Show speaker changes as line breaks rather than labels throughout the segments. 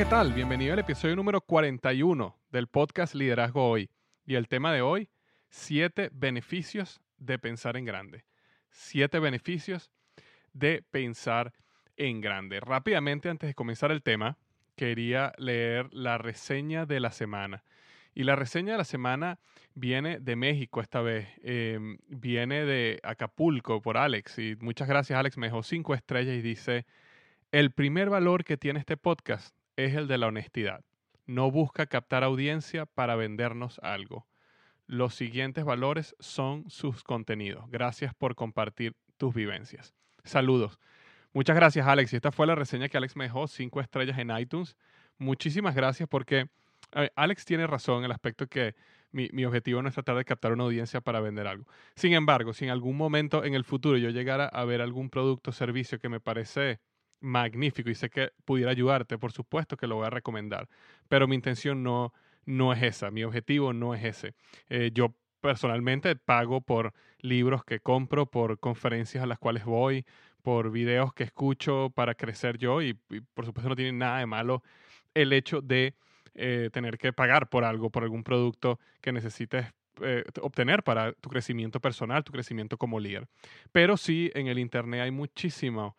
¿Qué tal? Bienvenido al episodio número 41 del podcast Liderazgo Hoy. Y el tema de hoy, siete beneficios de pensar en grande. Siete beneficios de pensar en grande. Rápidamente, antes de comenzar el tema, quería leer la reseña de la semana. Y la reseña de la semana viene de México esta vez. Em, viene de Acapulco por Alex. Y muchas gracias, Alex. Me dejó cinco estrellas y dice, el primer valor que tiene este podcast es el de la honestidad. No busca captar audiencia para vendernos algo. Los siguientes valores son sus contenidos. Gracias por compartir tus vivencias. Saludos. Muchas gracias, Alex. Y esta fue la reseña que Alex me dejó, cinco estrellas en iTunes. Muchísimas gracias porque Alex tiene razón en el aspecto que mi, mi, objetivo no es tratar de captar una audiencia para vender algo. Sin embargo, si en algún momento en el futuro yo llegara a ver algún producto o servicio que me parece magnífico y sé que pudiera ayudarte, por supuesto que lo voy a recomendar, pero mi intención no, no es esa, mi objetivo no es ese. Eh, yo personalmente pago por libros que compro, por conferencias a las cuales voy, por videos que escucho para crecer yo y, por supuesto no tiene nada de malo el hecho de eh, tener que pagar por algo, por algún producto que necesites eh, obtener para tu crecimiento personal, tu crecimiento como líder. Pero sí, en el Internet hay muchísimo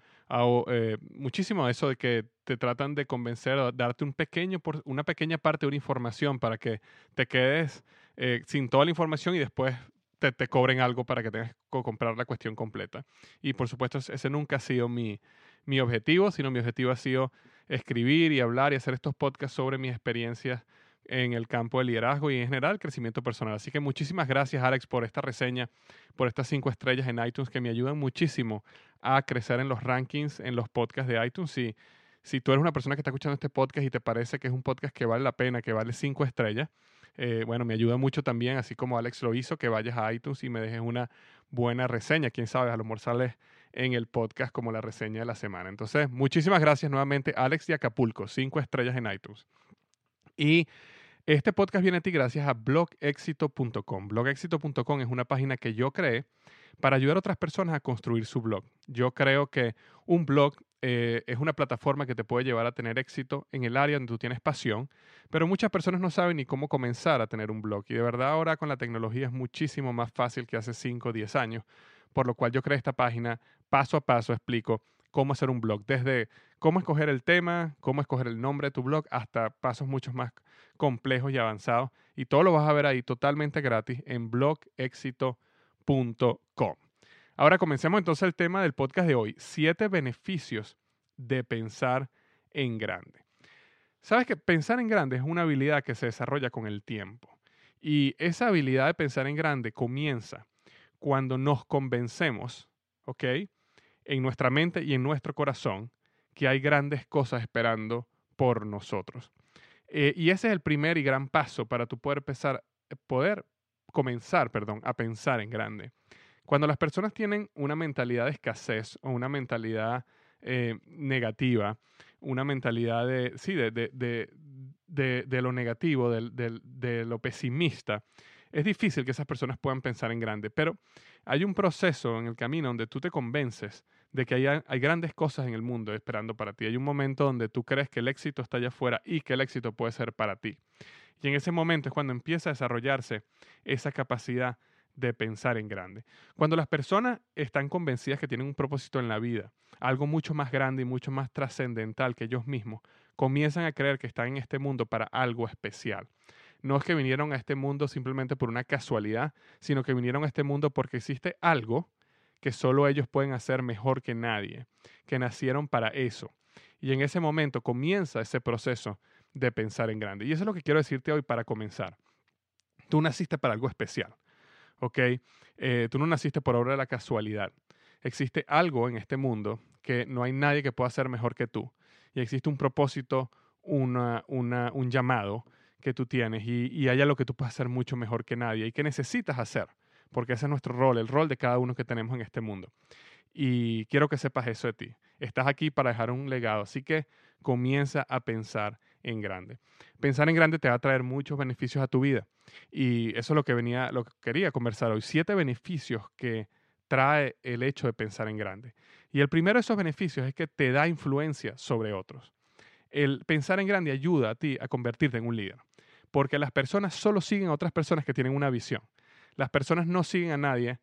eh, muchísimo eso de que te tratan de convencer o darte una pequeña parte de una información para que te quedes eh, sin toda la información y después te, te, cobren algo para que tengas que comprar la cuestión completa. Y por supuesto, ese nunca ha sido mi, mi objetivo, sino mi objetivo ha sido escribir y hablar y hacer estos podcasts sobre mis experiencias en el campo del liderazgo y en general crecimiento personal. Así que muchísimas gracias Alex por esta reseña, por estas cinco estrellas en iTunes que me ayudan muchísimo a crecer en los rankings, en los podcasts de iTunes. Si, si tú eres una persona que está escuchando este podcast y te parece que es un podcast que vale la pena, que vale cinco estrellas, eh, bueno, me ayuda mucho también, así como Alex lo hizo, que vayas a iTunes y me dejes una buena reseña. Quién sabe, a lo mejor sales en el podcast como la reseña de la semana. Entonces, muchísimas gracias nuevamente, Alex de Acapulco, cinco estrellas en iTunes. Y este podcast viene a ti gracias a blogexito.com. Blogexito.com es una página que yo creé para ayudar a otras personas a construir su blog. Yo creo que un blog eh, es una plataforma que te puede llevar a tener éxito en el área donde tú tienes pasión, pero muchas personas no saben ni cómo comenzar a tener un blog. Y de verdad ahora con la tecnología es muchísimo más fácil que hace 5 o 10 años, por lo cual yo creé esta página paso a paso, explico cómo hacer un blog, desde cómo escoger el tema, cómo escoger el nombre de tu blog, hasta pasos mucho más complejos y avanzados. Y todo lo vas a ver ahí totalmente gratis en blogexito.com. Ahora comencemos entonces el tema del podcast de hoy, siete beneficios de pensar en grande. Sabes que pensar en grande es una habilidad que se desarrolla con el tiempo. Y esa habilidad de pensar en grande comienza cuando nos convencemos, ¿ok? En nuestra mente y en nuestro corazón que hay grandes cosas esperando por nosotros. Eh, y ese es el primer y gran paso para tu poder, empezar, poder comenzar perdón, a pensar en grande. Cuando las personas tienen una mentalidad de escasez o una mentalidad eh, negativa, una mentalidad de, sí, de, de, lo negativo, de, lo pesimista, es difícil que esas personas puedan pensar en grande. Pero hay un proceso en el camino donde tú te convences de que hay, hay, grandes cosas en el mundo esperando para ti. Hay un momento donde tú crees que el éxito está allá afuera y que el éxito puede ser para ti. Y en ese momento es cuando empieza a desarrollarse esa capacidad de pensar en grande. Cuando las personas están convencidas que tienen un propósito en la vida, algo mucho más grande y mucho más trascendental que ellos mismos, comienzan a creer que están en este mundo para algo especial. No es que vinieron a este mundo simplemente por una casualidad, sino que vinieron a este mundo porque existe algo que solo ellos pueden hacer mejor que nadie, que nacieron para eso. Y en ese momento comienza ese proceso de pensar en grande. Y eso es lo que quiero decirte hoy para comenzar. Tú naciste para algo especial. ¿ok? Eh, tú no naciste por obra de la casualidad. Existe algo en este mundo que no hay nadie que pueda hacer mejor que tú. Y existe un propósito, una, un llamado que tú tienes y, y hay algo que tú puedes hacer mucho mejor que nadie y que necesitas hacer, porque ese es nuestro rol, el rol de cada uno que tenemos en este mundo. Y quiero que sepas eso de ti. Estás aquí para dejar un legado, así que comienza a pensar en grande. Pensar en grande te va a traer muchos beneficios a tu vida. Y eso es lo que venía, lo que quería conversar hoy. Siete beneficios que trae el hecho de pensar en grande. Y el primero de esos beneficios es que te da influencia sobre otros. El pensar en grande ayuda a ti a convertirte en un líder. Porque las personas solo siguen a otras personas que tienen una visión. Las personas no siguen a nadie,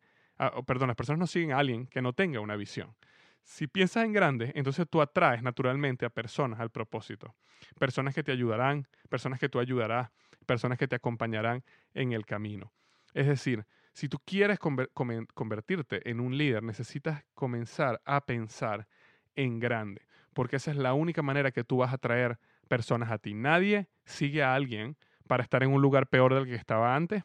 perdón, las personas no siguen a alguien que no tenga una visión. Si piensas en grande, entonces tú atraes naturalmente a personas al propósito. Personas que te ayudarán, personas que tú ayudarás, personas que te acompañarán en el camino. Es decir, si tú quieres convertirte en un líder, necesitas comenzar a pensar en grande, porque esa es la única manera que tú vas a atraer personas a ti. Nadie sigue a alguien para estar en un lugar peor del que estaba antes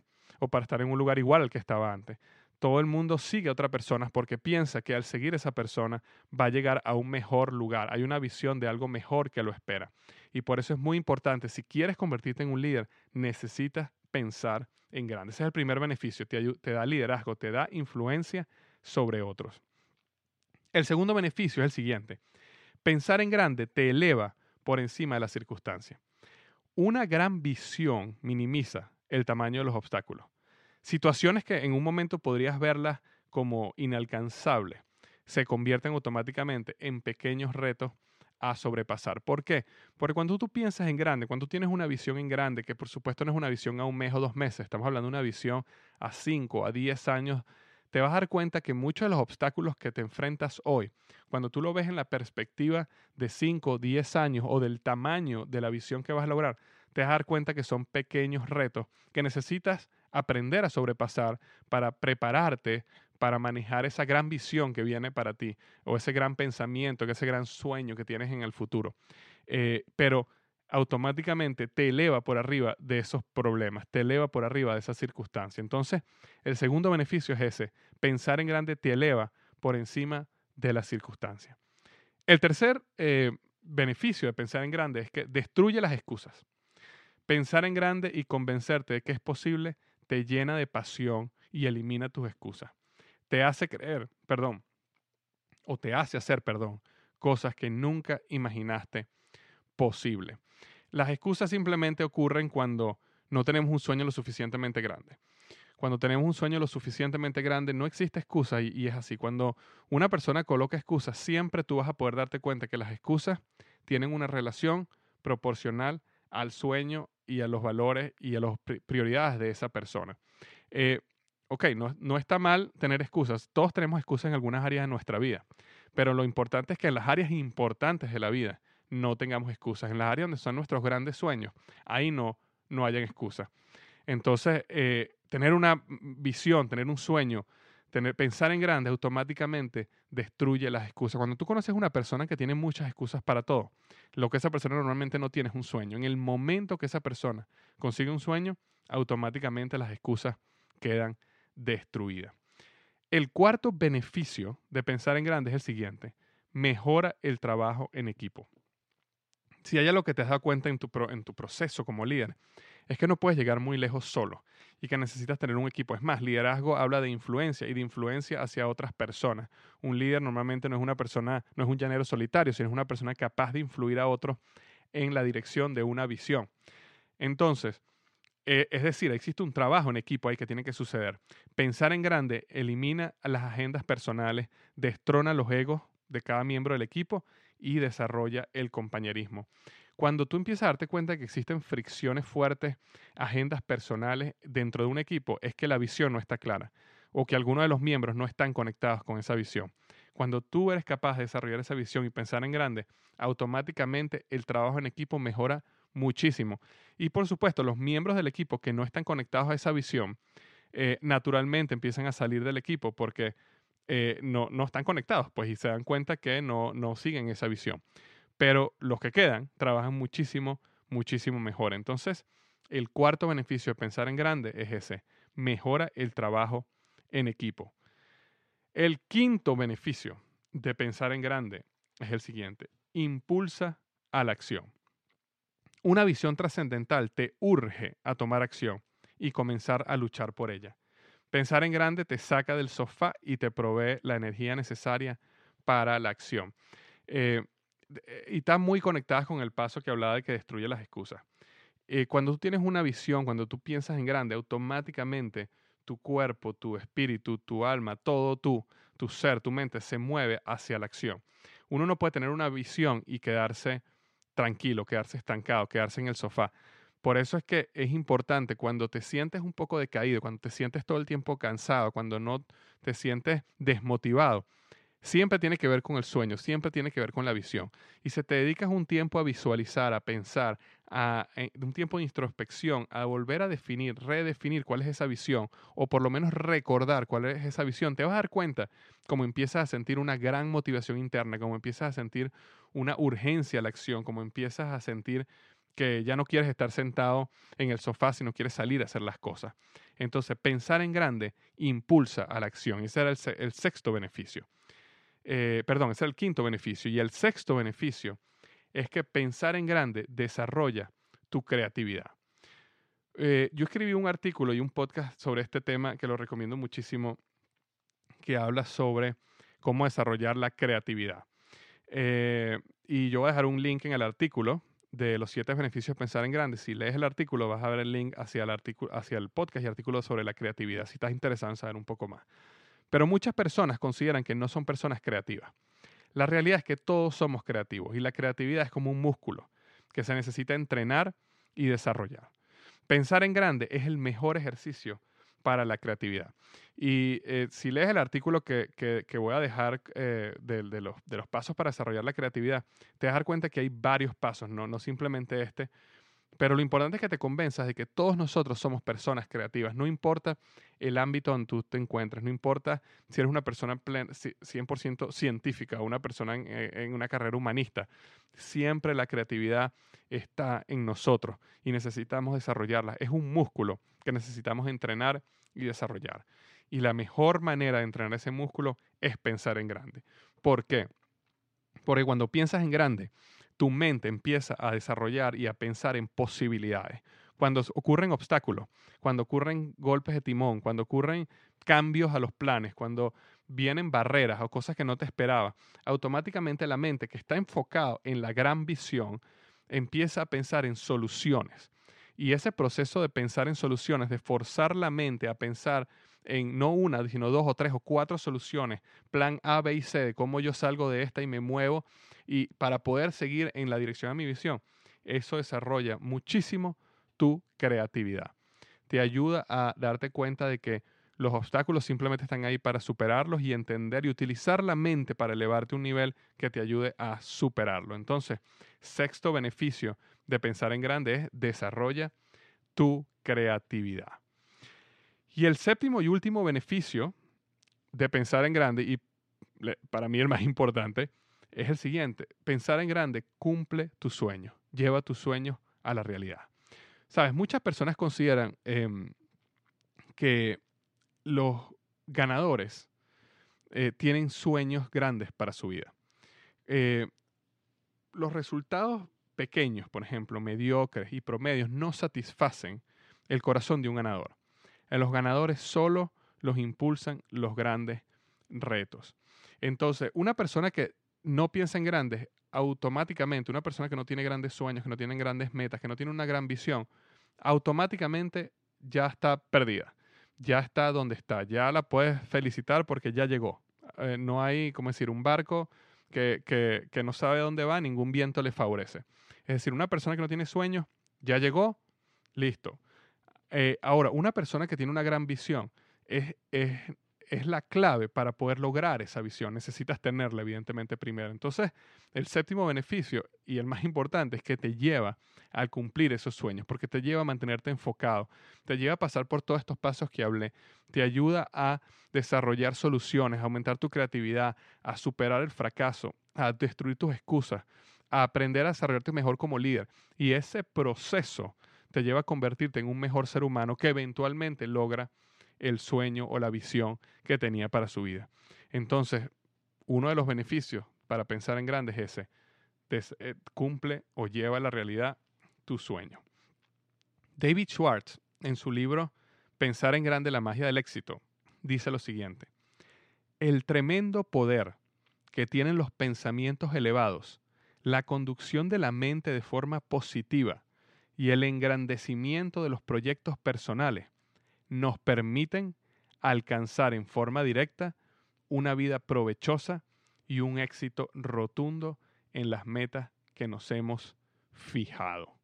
para estar en un lugar igual al que estaba antes todo el mundo sigue a otra persona porque piensa que al seguir a esa persona va a llegar a un mejor lugar. Hay una visión de algo mejor que lo espera. Y por eso es muy importante, si quieres convertirte en un líder, necesitas pensar en grande. Ese es el primer beneficio, te, te da liderazgo, te da influencia sobre otros. El segundo beneficio es el siguiente. Pensar en grande te eleva por encima de las circunstancias. Una gran visión minimiza el tamaño de los obstáculos. Situaciones que en un momento podrías verlas como inalcanzables se convierten automáticamente en pequeños retos a sobrepasar. ¿Por qué? Porque cuando tú piensas en grande, cuando tú tienes una visión en grande, que por supuesto no es una visión a un mes o dos meses, estamos hablando de una visión a cinco, a diez años, te vas a dar cuenta que muchos de los obstáculos que te enfrentas hoy, cuando tú lo ves en la perspectiva de cinco, diez años o del tamaño de la visión que vas a lograr, te vas a dar cuenta que son pequeños retos que necesitas aprender a sobrepasar para prepararte para manejar esa gran visión que viene para ti o ese gran pensamiento, ese gran sueño que tienes en el futuro. Eh, pero automáticamente te eleva por arriba de esos problemas, te eleva por arriba de esa circunstancia. Entonces, el segundo beneficio es ese, pensar en grande te eleva por encima de las circunstancias. El tercer eh, beneficio de pensar en grande es que destruye las excusas. Pensar en grande y convencerte de que es posible te llena de pasión y elimina tus excusas. Te hace creer, perdón, o te hace hacer, perdón, cosas que nunca imaginaste posible. Las excusas simplemente ocurren cuando no tenemos un sueño lo suficientemente grande. Cuando tenemos un sueño lo suficientemente grande, no existe excusa y, y, es así. Cuando una persona coloca excusas, siempre tú vas a poder darte cuenta que las excusas tienen una relación proporcional al sueño y a los valores y a las prioridades de esa persona. Eh, ok, no, no está mal tener excusas. Todos tenemos excusas en algunas áreas de nuestra vida. Pero lo importante es que en las áreas importantes de la vida no tengamos excusas. En las áreas donde son nuestros grandes sueños, ahí no, no hayan excusas. Entonces, eh, tener una visión, tener un sueño, pensar en grande automáticamente destruye las excusas. Cuando tú conoces una persona que tiene muchas excusas para todo, lo que esa persona normalmente no tiene es un sueño. En el momento que esa persona consigue un sueño, automáticamente las excusas quedan destruidas. El cuarto beneficio de pensar en grande es el siguiente. Mejora el trabajo en equipo. Si hay algo que te has dado cuenta en tu proceso como líder, es que no puedes llegar muy lejos solo y que necesitas tener un equipo. Es más, liderazgo habla de influencia y de influencia hacia otras personas. Un líder normalmente no es una persona, no es un llanero solitario, sino es una persona capaz de influir a otros en la dirección de una visión. Entonces, eh, es decir, existe un trabajo en equipo ahí que tiene que suceder. Pensar en grande elimina las agendas personales, destrona los egos de cada miembro del equipo y desarrolla el compañerismo. Cuando tú empiezas a darte cuenta que existen fricciones fuertes, agendas personales dentro de un equipo, es que la visión no está clara o que algunos de los miembros no están conectados con esa visión. Cuando tú eres capaz de desarrollar esa visión y pensar en grande, automáticamente el trabajo en equipo mejora muchísimo. Y por supuesto, los miembros del equipo que no están conectados a esa visión, eh, naturalmente empiezan a salir del equipo porque eh, no, no, están conectados, pues, y se dan cuenta que no, no siguen esa visión. Pero los que quedan trabajan muchísimo, muchísimo mejor. Entonces, el cuarto beneficio de pensar en grande es ese, mejora el trabajo en equipo. El quinto beneficio de pensar en grande es el siguiente, impulsa a la acción. Una visión trascendental te urge a tomar acción y comenzar a luchar por ella. Pensar en grande te saca del sofá y te provee la energía necesaria para la acción. Eh, y está muy conectada con el paso que hablaba de que destruye las excusas. Eh, cuando tú tienes una visión, cuando tú piensas en grande, automáticamente tu cuerpo, tu espíritu, tu alma, todo tú, tu ser, tu mente se mueve hacia la acción. Uno no puede tener una visión y quedarse tranquilo, quedarse estancado, quedarse en el sofá. Por eso es que es importante cuando te sientes un poco decaído, cuando te sientes todo el tiempo cansado, cuando no te sientes desmotivado, siempre tiene que ver con el sueño, siempre tiene que ver con la visión. Y si te dedicas un tiempo a visualizar, a pensar, a, eh, un tiempo de introspección, a volver a definir, redefinir cuál es esa visión, o por lo menos recordar cuál es esa visión, te vas a dar cuenta cómo empiezas a sentir una gran motivación interna, cómo empiezas a sentir una urgencia a la acción, cómo empiezas a sentir que ya no quieres estar sentado en el sofá, sino quieres salir a hacer las cosas. Entonces, pensar en grande impulsa a la acción. Ese era el sexto beneficio. Eh, perdón, ese es el quinto beneficio. Y el sexto beneficio es que pensar en grande desarrolla tu creatividad. Eh, yo escribí un artículo y un podcast sobre este tema que lo recomiendo muchísimo, que habla sobre cómo desarrollar la creatividad. Eh, y yo voy a dejar un link en el artículo de los siete beneficios de pensar en grande. Si lees el artículo, vas a ver el link hacia el, hacia el podcast y artículo sobre la creatividad, si estás interesado en saber un poco más. Pero muchas personas consideran que no son personas creativas. La realidad es que todos somos creativos y la creatividad es como un músculo que se necesita entrenar y desarrollar. Pensar en grande es el mejor ejercicio para la creatividad. Y eh, si lees el artículo que, voy a dejar eh, de, los, de, los, pasos para desarrollar la creatividad, te vas a dar cuenta que hay varios pasos, no, no simplemente este, pero lo importante es que te convenzas de que todos nosotros somos personas creativas. No importa el ámbito donde tú te encuentres, no importa si eres una persona 100% científica o una persona eh, en, una carrera humanista. Siempre la creatividad está en nosotros y necesitamos desarrollarla. Es un músculo que necesitamos entrenar y desarrollar. Y la mejor manera de entrenar ese músculo es pensar en grande. ¿Por qué? Porque cuando piensas en grande, tu mente empieza a desarrollar y a pensar en posibilidades. Cuando ocurren obstáculos, cuando ocurren golpes de timón, cuando ocurren cambios a los planes, cuando vienen barreras o cosas que no te esperaba, automáticamente la mente que está enfocada en la gran visión empieza a pensar en soluciones. Y ese proceso de pensar en soluciones, de forzar la mente a pensar en no una, sino dos o tres o cuatro soluciones, plan A, B y C, de cómo yo salgo de esta y me muevo y para poder seguir en la dirección de mi visión. Eso desarrolla muchísimo tu creatividad. Te ayuda a darte cuenta de que Los obstáculos simplemente están ahí para superarlos y entender y utilizar la mente para elevarte a un nivel que te ayude a superarlo. Entonces, sexto beneficio de pensar en grande es desarrolla tu creatividad. Y el séptimo y último beneficio de pensar en grande, y para mí el más importante, es el siguiente. Pensar en grande cumple tus sueños, lleva tus sueños a la realidad. Sabes, muchas personas consideran em, que los ganadores eh, tienen sueños grandes para su vida. Eh, los resultados pequeños, por ejemplo, mediocres y promedios, no satisfacen el corazón de un ganador. En los ganadores solo los impulsan los grandes retos. Entonces, una persona que no piensa en grandes, automáticamente, una persona que no tiene grandes sueños, que no tiene grandes metas, que no tiene una gran visión, automáticamente ya está perdida ya está donde está, ya la puedes felicitar porque ya llegó. Eh, no hay, como decir, un barco que, que, no sabe dónde va, ningún viento le favorece. Es decir, una persona que no tiene sueños, ya llegó, listo. Eh, ahora, una persona que tiene una gran visión es, es, es la clave para poder lograr esa visión. Necesitas tenerla, evidentemente, primero. Entonces, el séptimo beneficio y el más importante es que te lleva al cumplir esos sueños, porque te lleva a mantenerte enfocado, te lleva a pasar por todos estos pasos que hablé, te ayuda a desarrollar soluciones, a aumentar tu creatividad, a superar el fracaso, a destruir tus excusas, a aprender a desarrollarte mejor como líder. Y ese proceso te lleva a convertirte en un mejor ser humano que eventualmente logra el sueño o la visión que tenía para su vida. Entonces, uno de los beneficios para pensar en grande es ese. Eh, cumple o lleva a la realidad tu sueño. David Schwartz, en su libro Pensar en grande la magia del éxito, dice lo siguiente. El tremendo poder que tienen los pensamientos elevados, la conducción de la mente de forma positiva y el engrandecimiento de los proyectos personales nos permiten alcanzar en forma directa una vida provechosa y un éxito rotundo en las metas que nos hemos fijado.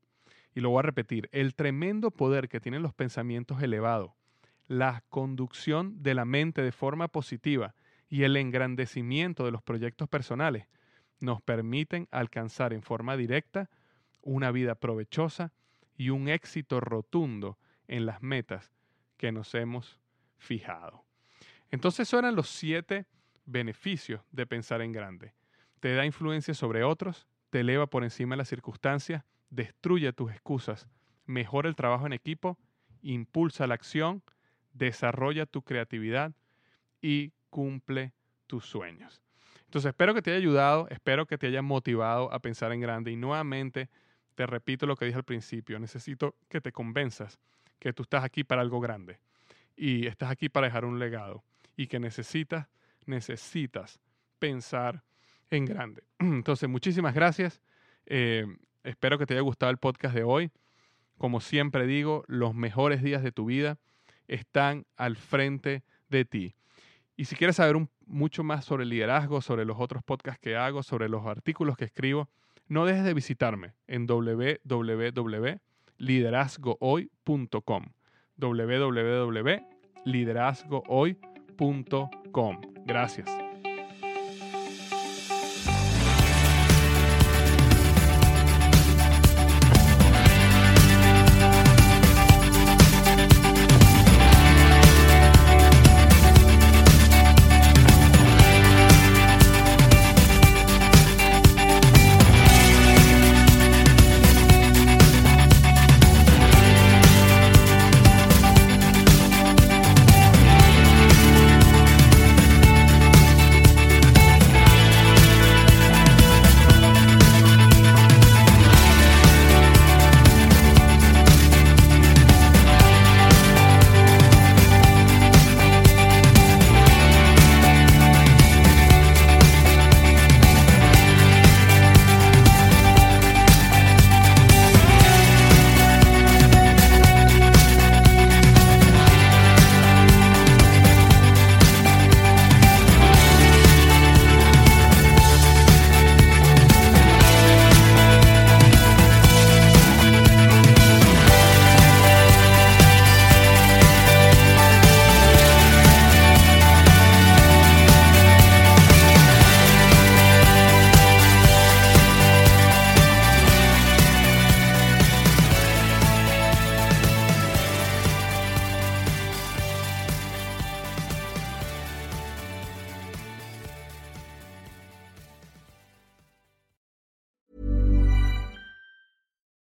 Y lo voy a repetir, el tremendo poder que tienen los pensamientos elevados, la conducción de la mente de forma positiva y el engrandecimiento de los proyectos personales nos permiten alcanzar en forma directa una vida provechosa y un éxito rotundo en las metas que nos hemos fijado. Entonces, esos eran los siete beneficios de pensar en grande. Te da influencia sobre otros, te eleva por encima de las circunstancias, destruye tus excusas, mejora el trabajo en equipo, impulsa la acción, desarrolla tu creatividad y cumple tus sueños. Entonces espero que te haya ayudado, espero que te haya motivado a pensar en grande y nuevamente te repito lo que dije al principio, necesito que te convenzas que tú estás aquí para algo grande y estás aquí para dejar un legado y que necesitas, necesitas pensar en grande. Entonces, muchísimas gracias. Eh, espero que te haya gustado el podcast de hoy. Como siempre digo, los mejores días de tu vida están al frente de ti. Y si quieres saber mucho más sobre liderazgo, sobre los otros podcasts que hago, sobre los artículos que escribo, no dejes de visitarme en www liderazgohoy.com. www.liderazgohoy.com. Gracias.